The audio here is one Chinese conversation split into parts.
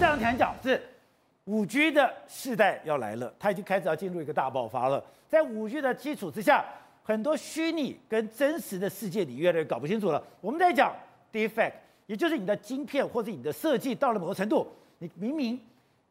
这样谈讲是五 G 的世代要来了，它已经开始要进入一个大爆发了。在五 G 的基础之下，很多虚拟跟真实的世界你越来越搞不清楚了。我们在讲 defect，也就是你的晶片或者你的设计到了某个程度，你明明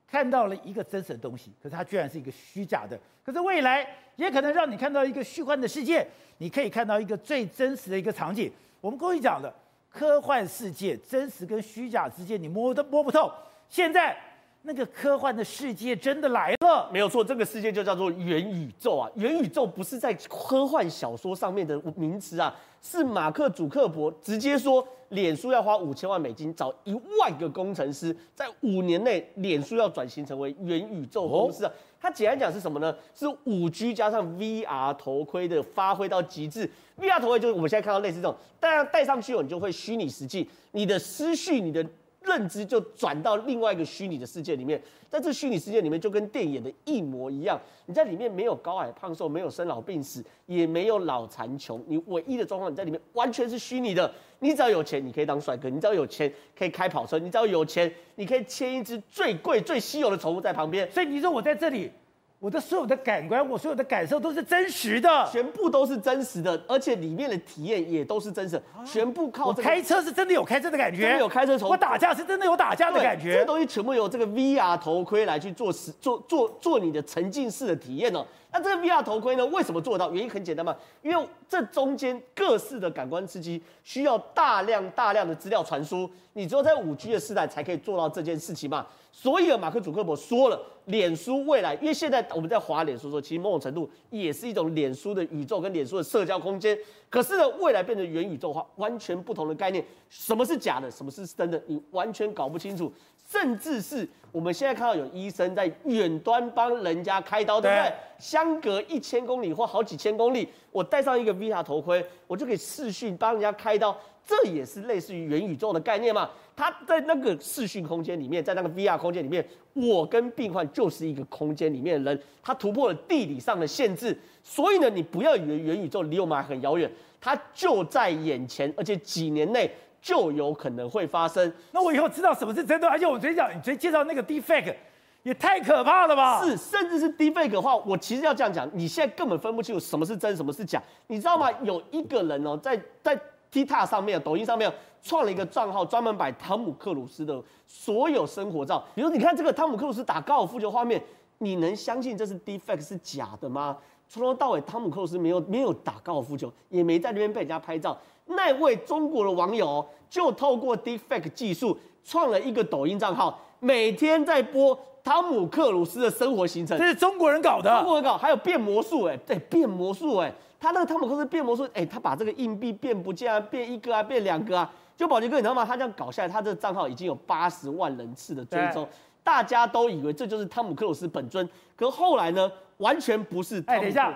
看到了一个真实的东西，可是它居然是一个虚假的。可是未来也可能让你看到一个虚幻的世界，你可以看到一个最真实的一个场景。我们过去讲的科幻世界，真实跟虚假之间你摸都摸不透。现在那个科幻的世界真的来了，没有错，这个世界就叫做元宇宙啊！元宇宙不是在科幻小说上面的名词啊，是马克·祖克伯直接说，脸书要花五千万美金找一万个工程师，在五年内，脸书要转型成为元宇宙公司啊！它简单讲是什么呢？是五 G 加上 VR 头盔的发挥到极致。VR 头盔就是我们现在看到类似这种，戴戴上去后，你就会虚拟实际，你的思绪，你的。认知就转到另外一个虚拟的世界里面，在这虚拟世界里面就跟电影的一模一样。你在里面没有高矮胖瘦，没有生老病死，也没有老残穷。你唯一的状况，你在里面完全是虚拟的。你只要有钱，你可以当帅哥；你只要有钱，可以开跑车；你只要有钱，你可以牵一只最贵、最稀有的宠物在旁边。所以你说我在这里。我的所有的感官，我所有的感受都是真实的，全部都是真实的，而且里面的体验也都是真实的，全部靠、这个。我开车是真的有开车的感觉，真的有开车从。我打架是真的有打架的感觉。这东西全部由这个 VR 头盔来去做实做做做你的沉浸式的体验哦。那这个 VR 头盔呢，为什么做到？原因很简单嘛，因为这中间各式的感官刺激需要大量大量的资料传输，你只有在五 G 的时代才可以做到这件事情嘛。所以，马克·祖克伯说了，脸书未来，因为现在我们在滑脸书的时候，其实某种程度也是一种脸书的宇宙跟脸书的社交空间。可是呢，未来变成元宇宙化，完全不同的概念。什么是假的？什么是真的？你完全搞不清楚。甚至是我们现在看到有医生在远端帮人家开刀，对不对？相隔一千公里或好几千公里，我戴上一个 VR 头盔，我就可以视讯帮人家开刀。这也是类似于元宇宙的概念嘛？它在那个视讯空间里面，在那个 VR 空间里面，我跟病患就是一个空间里面的人，它突破了地理上的限制。所以呢，你不要以为元宇宙离我们还很遥远，它就在眼前，而且几年内就有可能会发生。那我以后知道什么是真的，而且我昨天讲，你昨天介绍那个 Deepfake 也太可怕了吧？是，甚至是 Deepfake 的话，我其实要这样讲，你现在根本分不清楚什么是真，什么是假，你知道吗？有一个人哦，在在。TikTok 上面、抖音上面创了一个账号，专门摆汤姆克鲁斯的所有生活照。比如，你看这个汤姆克鲁斯打高尔夫球画面，你能相信这是 Deepfake 是假的吗？从头到尾，汤姆克鲁斯没有没有打高尔夫球，也没在那边被人家拍照。那位中国的网友就透过 Deepfake 技术创了一个抖音账号，每天在播汤姆克鲁斯的生活行程。这是中国人搞的，中国人搞，还有变魔术，哎，对，变魔术，哎。他那个汤姆克鲁斯变魔术，哎，他把这个硬币变不见啊，变一个啊，变两个啊。就宝杰哥，你知道吗？他这样搞下来，他这个账号已经有八十万人次的追踪，大家都以为这就是汤姆克鲁斯本尊。可后来呢，完全不是。哎，等一下，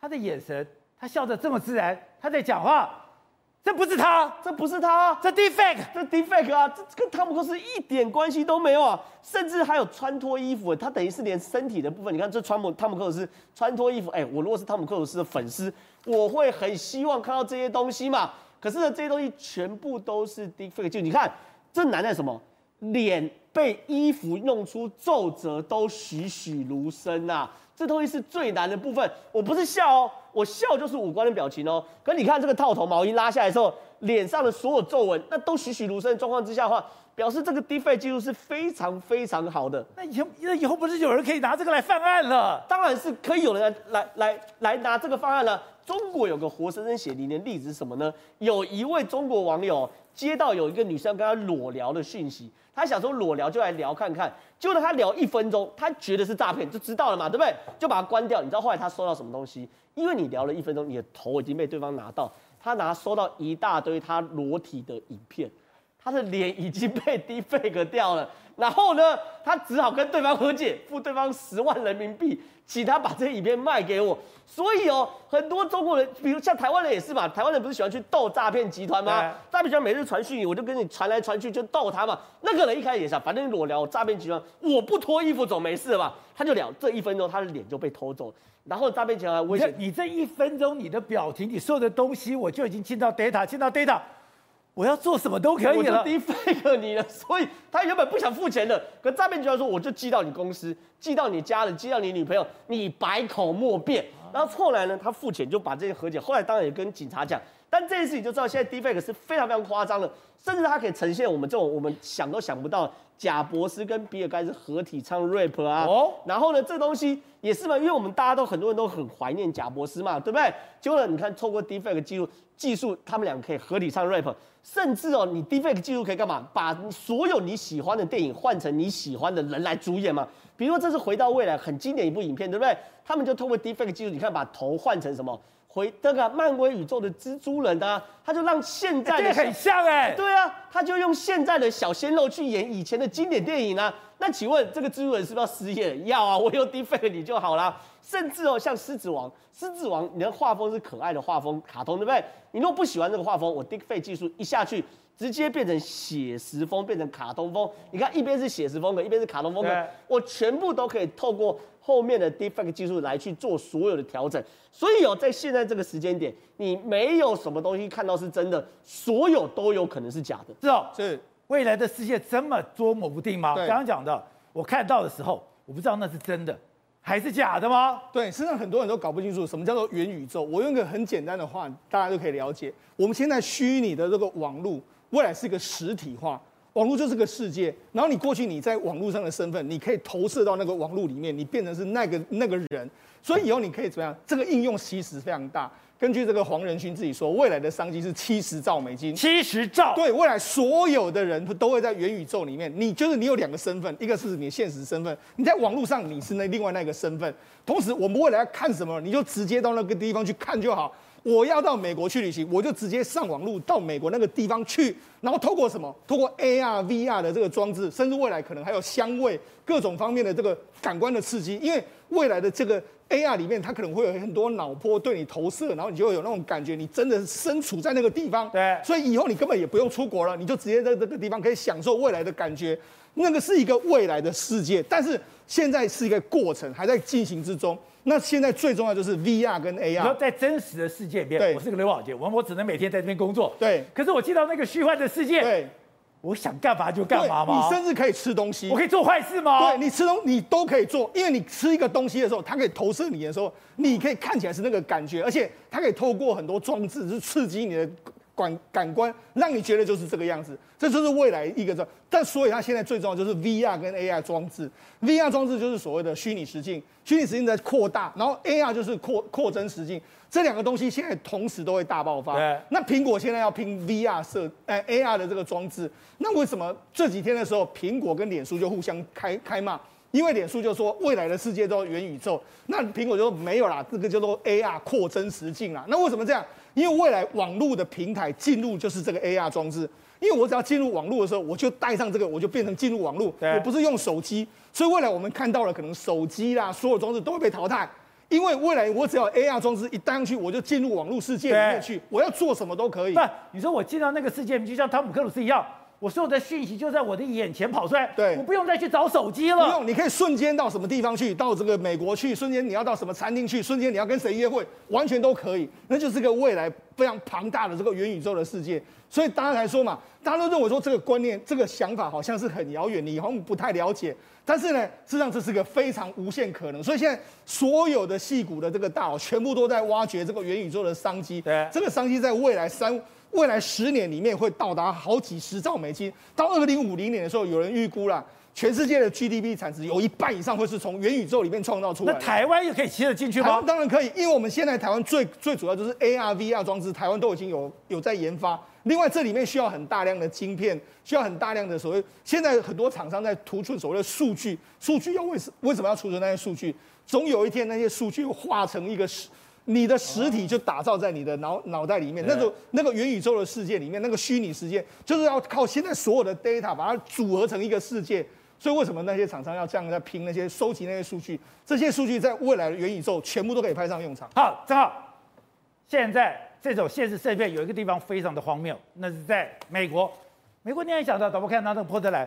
他的眼神，他笑得这么自然，他在讲话。这不是他，这不是他，这 Deepfake，这 Deepfake 啊，这跟汤姆克鲁斯一点关系都没有啊，甚至还有穿脱衣服，他等于是连身体的部分，你看这穿姆汤姆克鲁斯穿脱衣服，哎，我如果是汤姆克鲁斯的粉丝，我会很希望看到这些东西嘛。可是呢，这些东西全部都是 Deepfake，就你看这难在什么？脸被衣服弄出皱褶都栩栩如生啊。这东西是最难的部分。我不是笑哦，我笑就是五官的表情哦。可你看这个套头毛衣拉下来之后，脸上的所有皱纹，那都栩栩如生的状况之下的话，表示这个 Deepfake 技术是非常非常好的。那以后那以后不是有人可以拿这个来犯案了？当然是可以有人来来来来拿这个犯案了。中国有个活生生血淋淋的例子是什么呢？有一位中国网友接到有一个女生跟他裸聊的讯息。他想说裸聊就来聊看看，结果他聊一分钟，他觉得是诈骗，就知道了嘛，对不对？就把它关掉。你知道后来他收到什么东西？因为你聊了一分钟，你的头已经被对方拿到，他拿收到一大堆他裸体的影片，他的脸已经被 Deepfake 掉了。然后呢，他只好跟对方和解，付对方十万人民币，请他把这些影片卖给我。所以哦，很多中国人，比如像台湾人也是嘛，台湾人不是喜欢去斗诈骗集团吗？诈骗集团每日传讯，我就跟你传来传去，就逗他嘛。那个人一开始也是，反正裸聊诈骗集团，我不脱衣服总没事吧？他就聊这一分钟，他的脸就被偷走，然后诈骗集团还威胁你，你这一分钟你的表情，你说的东西，我就已经进到 data，进到 data。我要做什么都可以了。我就 defake 你了，所以他原本不想付钱的，可诈骗集团说我就寄到你公司，寄到你家人，寄到你女朋友，你百口莫辩。然后后来呢，他付钱就把这些和解，后来当然也跟警察讲。但这件事情就知道，现在 defake 是非常非常夸张的，甚至它可以呈现我们这种我们想都想不到，贾博士跟比尔盖茨合体唱 rap 啊。哦。然后呢，这东西也是嘛，因为我们大家都很多人都很怀念贾博士嘛，对不对？结果呢，你看透过 defake 技术，技术他们两个可以合体唱 rap，甚至哦，你 defake 技术可以干嘛？把所有你喜欢的电影换成你喜欢的人来主演嘛。比如说这是回到未来很经典一部影片，对不对？他们就透过 defake 技术，你看把头换成什么？回这个漫威宇宙的蜘蛛人啊，他就让现在的、欸、很像哎、欸，对啊，他就用现在的小鲜肉去演以前的经典电影啊。那请问这个蜘蛛人是不是要失业？要啊，我用 defake 你就好啦。甚至哦，像狮子王，狮子王你的画风是可爱的画风，卡通对不对？你如果不喜欢这个画风，我 defake 技术一下去，直接变成写实风，变成卡通风。你看一边是写实风格，一边是卡通风格，我全部都可以透过。后面的 defect 技术来去做所有的调整，所以哦，在现在这个时间点，你没有什么东西看到是真的，所有都有可能是假的。是哦，是未来的世界这么捉摸不定吗？刚刚讲的，我看到的时候，我不知道那是真的还是假的吗？对，实际上很多人都搞不清楚什么叫做元宇宙。我用一个很简单的话，大家就可以了解。我们现在虚拟的这个网络，未来是一个实体化。网络就是个世界，然后你过去你在网络上的身份，你可以投射到那个网络里面，你变成是那个那个人，所以以后你可以怎么样？这个应用其实非常大。根据这个黄仁勋自己说，未来的商机是七十兆美金。七十兆？对，未来所有的人都会在元宇宙里面。你就是你有两个身份，一个是你现实身份，你在网络上你是那另外那个身份。同时，我们未来要看什么，你就直接到那个地方去看就好。我要到美国去旅行，我就直接上网路到美国那个地方去，然后透过什么？透过 AR、VR 的这个装置，甚至未来可能还有香味各种方面的这个感官的刺激。因为未来的这个 AR 里面，它可能会有很多脑波对你投射，然后你就会有那种感觉，你真的是身处在那个地方。对，所以以后你根本也不用出国了，你就直接在这个地方可以享受未来的感觉。那个是一个未来的世界，但是现在是一个过程，还在进行之中。那现在最重要就是 VR 跟 AR。说在真实的世界里面，我是个刘宝杰，我我只能每天在这边工作。对。可是我进到那个虚幻的世界，对，我想干嘛就干嘛嘛。你甚至可以吃东西。我可以做坏事吗？对，你吃东你都可以做，因为你吃一个东西的时候，它可以投射你的时候，你可以看起来是那个感觉，而且它可以透过很多装置是刺激你的。感感官让你觉得就是这个样子，这就是未来一个这，但所以它现在最重要就是 VR 跟 AR 装置，VR 装置就是所谓的虚拟实境，虚拟实境在扩大，然后 AR 就是扩扩增实境，这两个东西现在同时都会大爆发。那苹果现在要拼 VR 设，呃 AR 的这个装置，那为什么这几天的时候，苹果跟脸书就互相开开骂？因为脸书就说未来的世界都是元宇宙，那苹果就说没有啦，这个叫做 AR 扩增实境啦。那为什么这样？因为未来网络的平台进入就是这个 AR 装置，因为我只要进入网络的时候，我就带上这个，我就变成进入网络。对我不是用手机，所以未来我们看到了可能手机啦，所有装置都会被淘汰。因为未来我只要 AR 装置一带上去，我就进入网络世界里面去，我要做什么都可以。不，你说我进到那个世界，就像汤姆克鲁斯一样。我所有的讯息就在我的眼前跑出来，对，我不用再去找手机了。不用，你可以瞬间到什么地方去，到这个美国去，瞬间你要到什么餐厅去，瞬间你要跟谁约会，完全都可以。那就是个未来非常庞大的这个元宇宙的世界。所以大家来说嘛，大家都认为说这个观念、这个想法好像是很遥远，你好像不太了解。但是呢，事实上这是个非常无限可能。所以现在所有的戏骨的这个大佬全部都在挖掘这个元宇宙的商机。对，这个商机在未来三。未来十年里面会到达好几十兆美金，到二零五零年的时候，有人预估了全世界的 GDP 产值有一半以上会是从元宇宙里面创造出来的。那台湾也可以切得进去吗？当然可以，因为我们现在台湾最最主要就是 AR、VR 装置，台湾都已经有有在研发。另外，这里面需要很大量的晶片，需要很大量的所谓，现在很多厂商在储存所谓的数据，数据要为什为什么要储存那些数据？总有一天那些数据化成一个你的实体就打造在你的脑脑袋里面，那种那个元宇宙的世界里面，那个虚拟世界就是要靠现在所有的 data 把它组合成一个世界。所以为什么那些厂商要这样在拼那些收集那些数据？这些数据在未来的元宇宙全部都可以派上用场。好，正好现在这种现实世界有一个地方非常的荒谬，那是在美国。美国你也想到，怎么看到那个波特兰。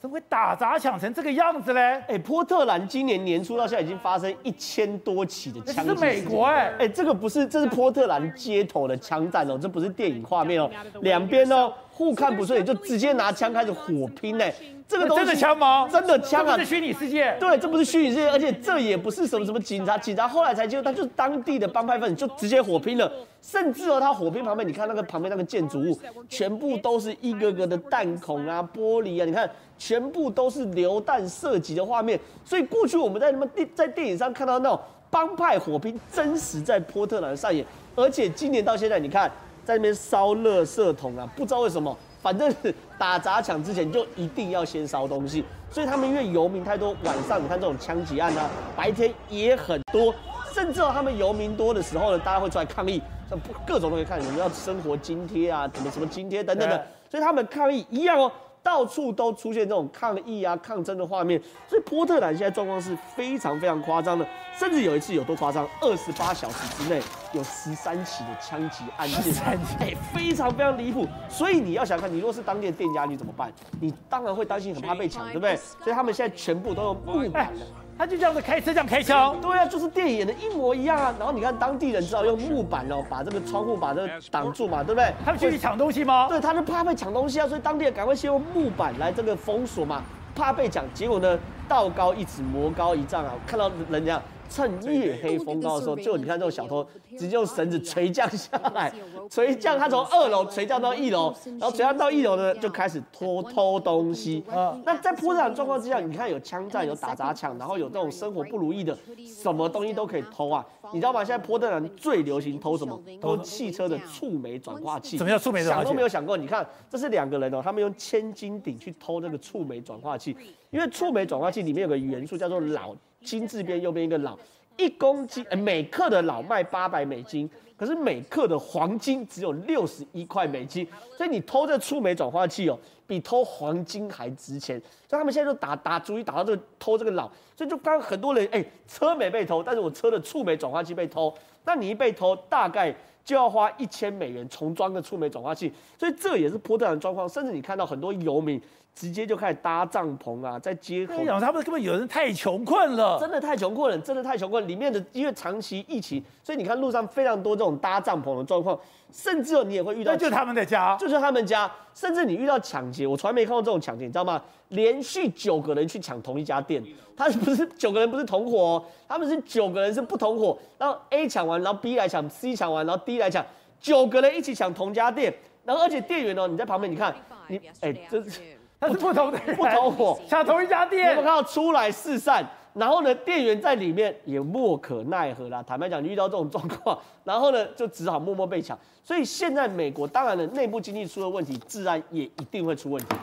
怎么会打砸抢成这个样子嘞？哎，波特兰今年年初到现在已经发生一千多起的枪击。这是美国哎，哎，这个不是，这是波特兰街头的枪战哦，这不是电影画面哦。两边哦，互看不顺眼就直接拿枪开始火拼呢、欸。这个东西真的枪吗？真的枪啊！这是虚拟世界。对，这不是虚拟世界，而且这也不是什么什么警察，警察后来才接受，他就是当地的帮派分子，就直接火拼了。甚至哦，他火拼旁边，你看那个旁边那个建筑物，全部都是一个个的弹孔啊、玻璃啊，你看全部都是流弹射击的画面。所以过去我们在什么电在电影上看到那种帮派火拼，真实在波特兰上演。而且今年到现在，你看在那边烧垃圾桶啊，不知道为什么。反正打砸抢之前就一定要先烧东西，所以他们因为游民太多，晚上你看这种枪击案啊，白天也很多，甚至他们游民多的时候呢，大家会出来抗议，像各种都可以看，我们要生活津贴啊，什么什么津贴等等的，所以他们抗议一样哦。到处都出现这种抗议啊、抗争的画面，所以波特兰现在状况是非常非常夸张的，甚至有一次有多夸张，二十八小时之内有十三起的枪击案件，哎，非常非常离谱。所以你要想看，你若是当地的店家，你怎么办？你当然会担心，很怕被抢，对不对？所以他们现在全部都用木板的。他就这样子开车这样开枪，对啊，就是电影演的一模一样啊。然后你看当地人知道用木板哦，把这个窗户把这个挡住嘛，对不对？他们去抢东西吗？对，他就怕被抢东西啊，所以当地人赶快先用木板来这个封锁嘛，怕被抢。结果呢，道高一尺，魔高一丈啊，看到人家。趁夜黑风高的时候，就你看这种小偷，直接用绳子垂降下 来，垂降他从二楼垂降到一楼，然后垂降到一楼呢，就开始偷偷东西。那在波特兰状况之下，你看有枪战，有打砸抢，然后有这种生活不如意的，什么东西都可以偷啊。你知道吗？现在波特兰最流行偷什么？偷汽车的触媒转化器。怎么叫触媒转化器？想都没有想过。你看，这是两个人哦，他们用千斤顶去偷那个触媒转化器，因为触媒转化器里面有个元素叫做铨。金字边右边一个老，一公斤呃每克的老卖八百美金，可是每克的黄金只有六十一块美金，所以你偷这触媒转化器哦，比偷黄金还值钱。所以他们现在就打打主意打到这个偷这个老，所以就刚很多人哎、车没被偷，但是我车的触媒转化器被偷，那你一被偷大概就要花一千美元重装个触媒转化器，所以这也是波特兰状况，甚至你看到很多游民。直接就开始搭帐篷啊，在街口。他们根本有人太穷困了，真的太穷困了，真的太穷困了。里面的因为长期疫情，所以你看路上非常多这种搭帐篷的状况，甚至你也会遇到。就他们的家，就是他们家。甚至你遇到抢劫，我从来没看过这种抢劫，你知道吗？连续九个人去抢同一家店，他不是九个人不是同伙哦，他们是九个人是不同伙，然后 A 抢完，然后 B 来抢，C 抢完，然后 D 来抢，九个人一起抢同家店，然后而且店员哦，你在旁边，你看你哎，这是。他是不同的人，不同伙抢同一家店，我们看到出来四散？然后呢，店员在里面也莫可奈何啦。坦白讲，你遇到这种状况，然后呢，就只好默默被抢。所以现在美国当然了，内部经济出了问题，治安也一定会出问题。